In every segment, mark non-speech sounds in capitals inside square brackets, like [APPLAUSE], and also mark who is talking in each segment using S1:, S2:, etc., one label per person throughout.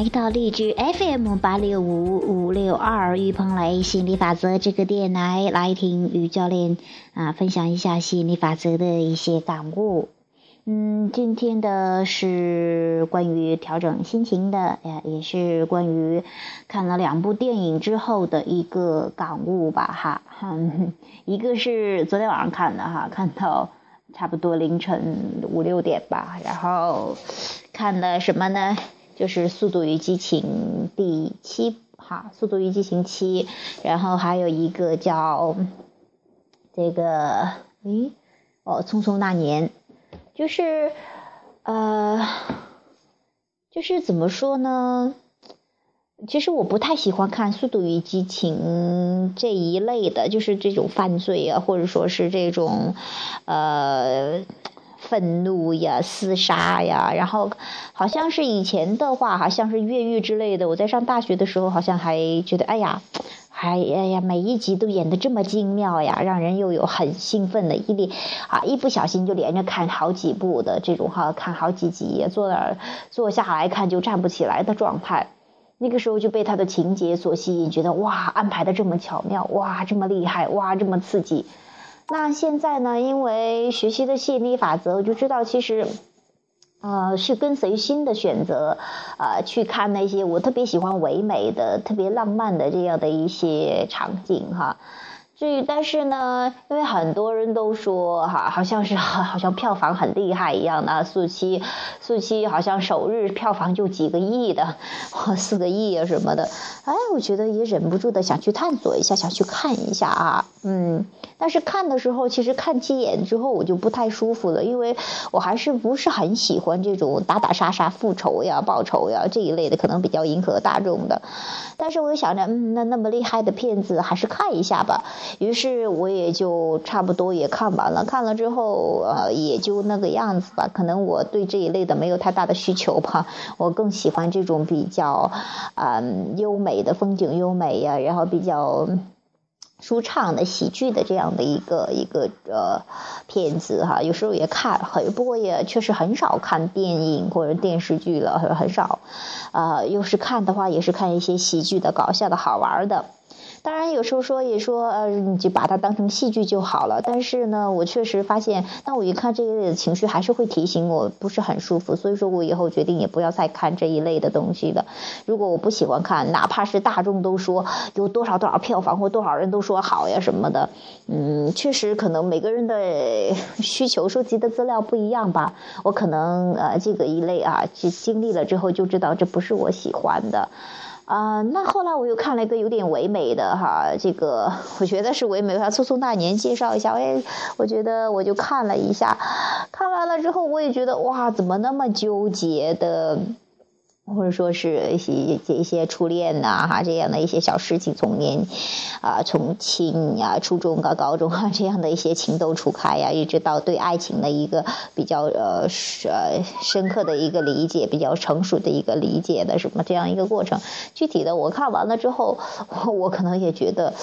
S1: 来到荔枝 FM 八六五五六二于鹏雷心理法则这个电台来听于教练啊分享一下心理法则的一些感悟。嗯，今天的是关于调整心情的，呀，也是关于看了两部电影之后的一个感悟吧，哈，嗯一个是昨天晚上看的哈，看到差不多凌晨五六点吧，然后。看的什么呢？就是《速度与激情》第七，哈，《速度与激情七》，然后还有一个叫这个，诶，哦，《匆匆那年》，就是，呃，就是怎么说呢？其实我不太喜欢看《速度与激情》这一类的，就是这种犯罪啊，或者说是这种，呃。愤怒呀，厮杀呀，然后好像是以前的话，好像是越狱之类的。我在上大学的时候，好像还觉得，哎呀，还哎呀，每一集都演得这么精妙呀，让人又有很兴奋的毅力啊！一不小心就连着看好几部的这种哈，看好几集，坐那儿坐下来看就站不起来的状态。那个时候就被他的情节所吸引，觉得哇，安排的这么巧妙，哇，这么厉害，哇，这么刺激。那现在呢？因为学习的吸引力法则，我就知道其实，呃，是跟随心的选择，呃，去看那些我特别喜欢唯美的、特别浪漫的这样的一些场景哈。至于，但是呢，因为很多人都说哈，好像是 [LAUGHS] 好像票房很厉害一样的，速七，速七好像首日票房就几个亿的，四个亿啊什么的，哎，我觉得也忍不住的想去探索一下，想去看一下啊，嗯。但是看的时候，其实看几眼之后，我就不太舒服了，因为我还是不是很喜欢这种打打杀杀、复仇呀、报仇呀这一类的，可能比较迎合大众的。但是我又想着，嗯，那那么厉害的片子，还是看一下吧。于是我也就差不多也看完了。看了之后，呃，也就那个样子吧。可能我对这一类的没有太大的需求吧。我更喜欢这种比较，嗯，优美的风景优美呀，然后比较。舒畅的喜剧的这样的一个一个呃片子哈，有时候也看，很不过也确实很少看电影或者电视剧了，很少，呃，又是看的话也是看一些喜剧的、搞笑的、好玩的。当然，有时候说也说，呃，你就把它当成戏剧就好了。但是呢，我确实发现，当我一看这一类的情绪，还是会提醒我不是很舒服。所以说我以后决定也不要再看这一类的东西的。如果我不喜欢看，哪怕是大众都说有多少多少票房或多少人都说好呀什么的，嗯，确实可能每个人的需求、收集的资料不一样吧。我可能呃这个一类啊，去经历了之后就知道这不是我喜欢的。啊，那后来我又看了一个有点唯美的哈，这个我觉得是唯美。他《匆匆那年》介绍一下，哎，我觉得我就看了一下，看完了之后我也觉得哇，怎么那么纠结的。或者说是一些一些初恋呐哈这样的一些小事情，从年啊从青啊初中到高中啊这样的一些情窦初开呀，一直到对爱情的一个比较呃呃深刻的一个理解，比较成熟的一个理解的什么这样一个过程。具体的我看完了之后，[LAUGHS] 我可能也觉得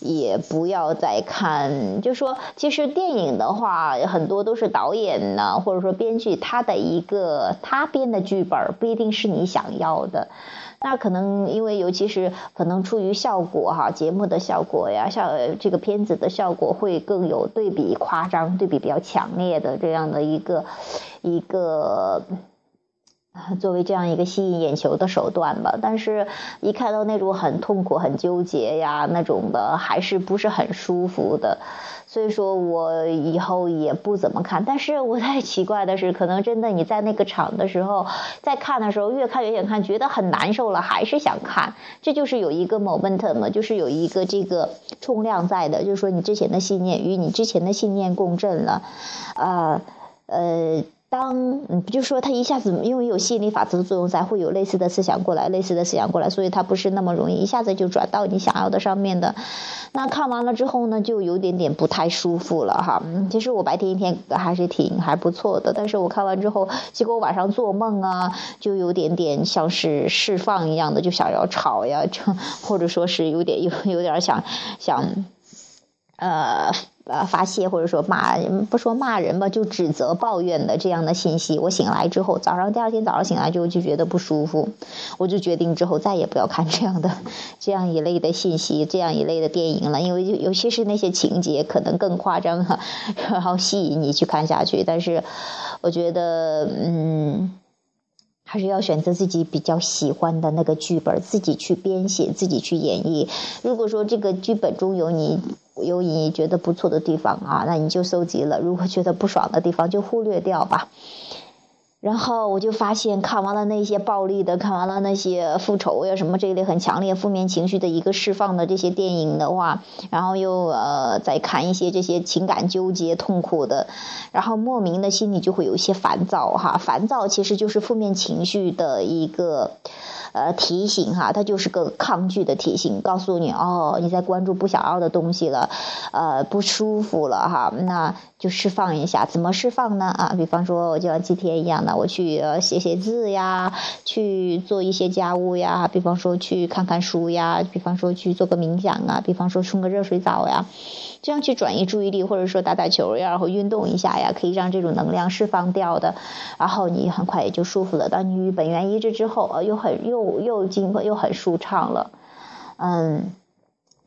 S1: 也不要再看。就说其实电影的话，很多都是导演呢，或者说编剧他的一个他编的剧本，不一定是你。想要的，那可能因为尤其是可能出于效果哈，节目的效果呀，像这个片子的效果会更有对比夸张，对比比较强烈的这样的一个一个 [LAUGHS] 作为这样一个吸引眼球的手段吧。但是，一看到那种很痛苦、很纠结呀那种的，还是不是很舒服的。所以说我以后也不怎么看，但是我太奇怪的是，可能真的你在那个场的时候，在看的时候，越看越想看，觉得很难受了，还是想看，这就是有一个 momentum，就是有一个这个冲量在的，就是说你之前的信念与你之前的信念共振了，啊，呃。当嗯，就说他一下子因为有吸引力法则的作用，才会有类似的思想过来，类似的思想过来，所以他不是那么容易一下子就转到你想要的上面的。那看完了之后呢，就有点点不太舒服了哈。其实我白天一天还是挺还不错的，但是我看完之后，结果晚上做梦啊，就有点点像是释放一样的，就想要吵呀，就或者说是有点有有点想想，呃。呃发泄或者说骂人不说骂人吧，就指责抱怨的这样的信息。我醒来之后，早上第二天早上醒来之后就觉得不舒服，我就决定之后再也不要看这样的 [LAUGHS] 这样一类的信息，这样一类的电影了，因为尤其是那些情节可能更夸张哈，[LAUGHS] 然后吸引你去看下去。但是我觉得，嗯。还是要选择自己比较喜欢的那个剧本，自己去编写，自己去演绎。如果说这个剧本中有你有你觉得不错的地方啊，那你就收集了；如果觉得不爽的地方，就忽略掉吧。然后我就发现，看完了那些暴力的，看完了那些复仇呀什么这一类很强烈负面情绪的一个释放的这些电影的话，然后又呃再看一些这些情感纠结、痛苦的，然后莫名的心里就会有一些烦躁哈。烦躁其实就是负面情绪的一个。呃，提醒哈，它就是个抗拒的提醒，告诉你哦，你在关注不想要的东西了，呃，不舒服了哈，那就释放一下。怎么释放呢？啊，比方说，我就像今天一样的，我去写写字呀，去做一些家务呀，比方说去看看书呀，比方说去做个冥想啊，比方说冲个热水澡呀。这样去转移注意力，或者说打打球呀，然后运动一下呀，可以让这种能量释放掉的，然后你很快也就舒服了。当你与本源一致之后，呃，又很又又经过又很舒畅了，嗯，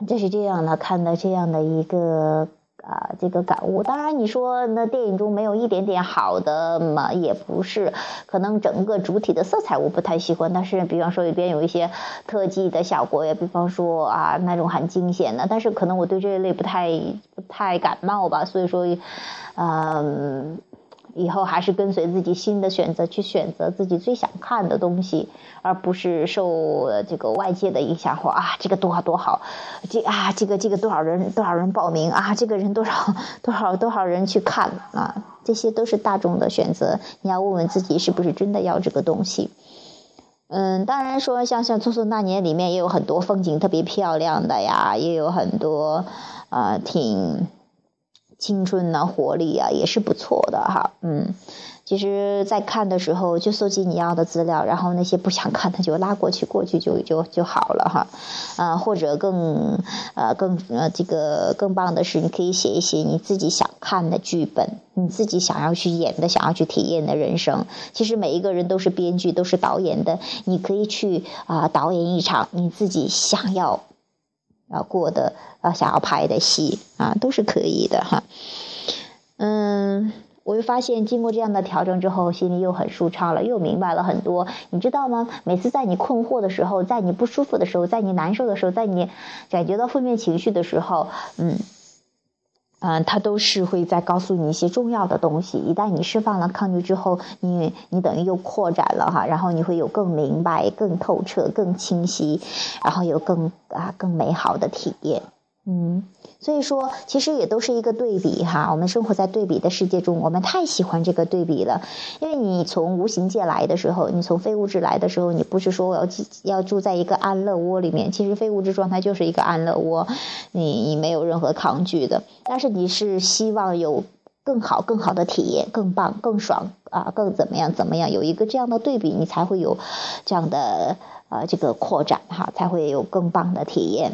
S1: 这是这样的，看到这样的一个。啊，这个感悟，当然你说那电影中没有一点点好的嘛，也不是，可能整个主体的色彩我不太喜欢，但是比方说里边有一些特技的效果也，比方说啊那种很惊险的，但是可能我对这一类不太不太感冒吧，所以说，嗯。以后还是跟随自己新的选择去选择自己最想看的东西，而不是受这个外界的影响或啊这个多好多好，这啊这个这个多少人多少人报名啊这个人多少多少多少人去看啊这些都是大众的选择，你要问问自己是不是真的要这个东西。嗯，当然说像像《匆匆那年》里面也有很多风景特别漂亮的呀，也有很多啊挺。青春呐，活力啊，也是不错的哈。嗯，其实，在看的时候就搜集你要的资料，然后那些不想看的就拉过去，过去就就就好了哈。啊，或者更呃更呃这个更棒的是，你可以写一写你自己想看的剧本，你自己想要去演的、想要去体验的人生。其实每一个人都是编剧，都是导演的，你可以去啊导演一场你自己想要。要过的啊，想要拍的戏啊，都是可以的哈。嗯，我又发现经过这样的调整之后，心里又很舒畅了，又明白了很多。你知道吗？每次在你困惑的时候，在你不舒服的时候，在你难受的时候，在你感觉到负面情绪的时候，嗯。嗯，它都是会在告诉你一些重要的东西。一旦你释放了抗拒之后，你你等于又扩展了哈，然后你会有更明白、更透彻、更清晰，然后有更啊更美好的体验。嗯，所以说其实也都是一个对比哈。我们生活在对比的世界中，我们太喜欢这个对比了。因为你从无形界来的时候，你从非物质来的时候，你不是说我要要住在一个安乐窝里面。其实非物质状态就是一个安乐窝，你你没有任何抗拒的。但是你是希望有更好、更好的体验，更棒、更爽啊，更怎么样怎么样？有一个这样的对比，你才会有这样的呃这个扩展哈，才会有更棒的体验。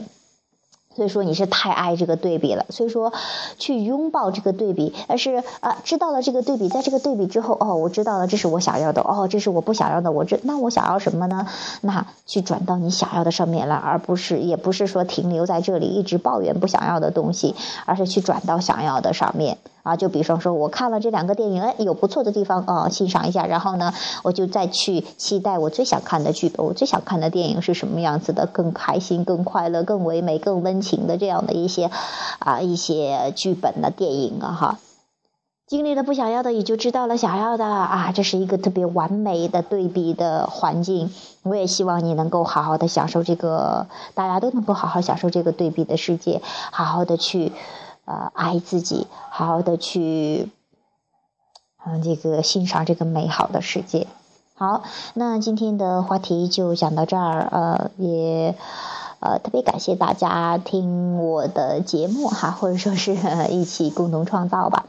S1: 所以说你是太爱这个对比了，所以说去拥抱这个对比，而是啊知道了这个对比，在这个对比之后，哦，我知道了这是我想要的，哦，这是我不想要的，我这那我想要什么呢？那去转到你想要的上面来，而不是也不是说停留在这里一直抱怨不想要的东西，而是去转到想要的上面。啊，就比方说，我看了这两个电影，哎，有不错的地方啊，欣赏一下。然后呢，我就再去期待我最想看的剧本，我最想看的电影是什么样子的，更开心、更快乐、更唯美、更温情的这样的一些啊一些剧本的电影啊哈。经历了不想要的，也就知道了想要的啊，这是一个特别完美的对比的环境。我也希望你能够好好的享受这个，大家都能够好好享受这个对比的世界，好好的去。呃，爱自己，好好的去，嗯，这个欣赏这个美好的世界。好，那今天的话题就讲到这儿。呃，也呃特别感谢大家听我的节目哈，或者说是一起共同创造吧。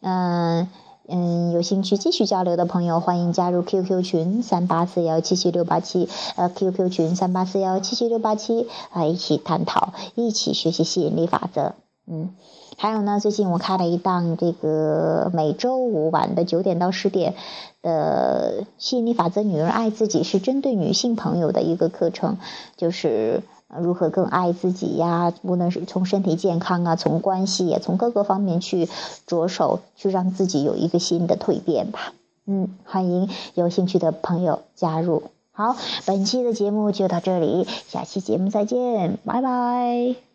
S1: 嗯嗯，有兴趣继续交流的朋友，欢迎加入 QQ 群三八四幺七七六八七，呃，QQ 群三八四幺七七六八七啊，一起探讨，一起学习吸引力法则。嗯，还有呢，最近我开了一档这个每周五晚的九点到十点的吸引力法则，女人爱自己是针对女性朋友的一个课程，就是如何更爱自己呀，无论是从身体健康啊，从关系也从各个方面去着手，去让自己有一个新的蜕变吧。嗯，欢迎有兴趣的朋友加入。好，本期的节目就到这里，下期节目再见，拜拜。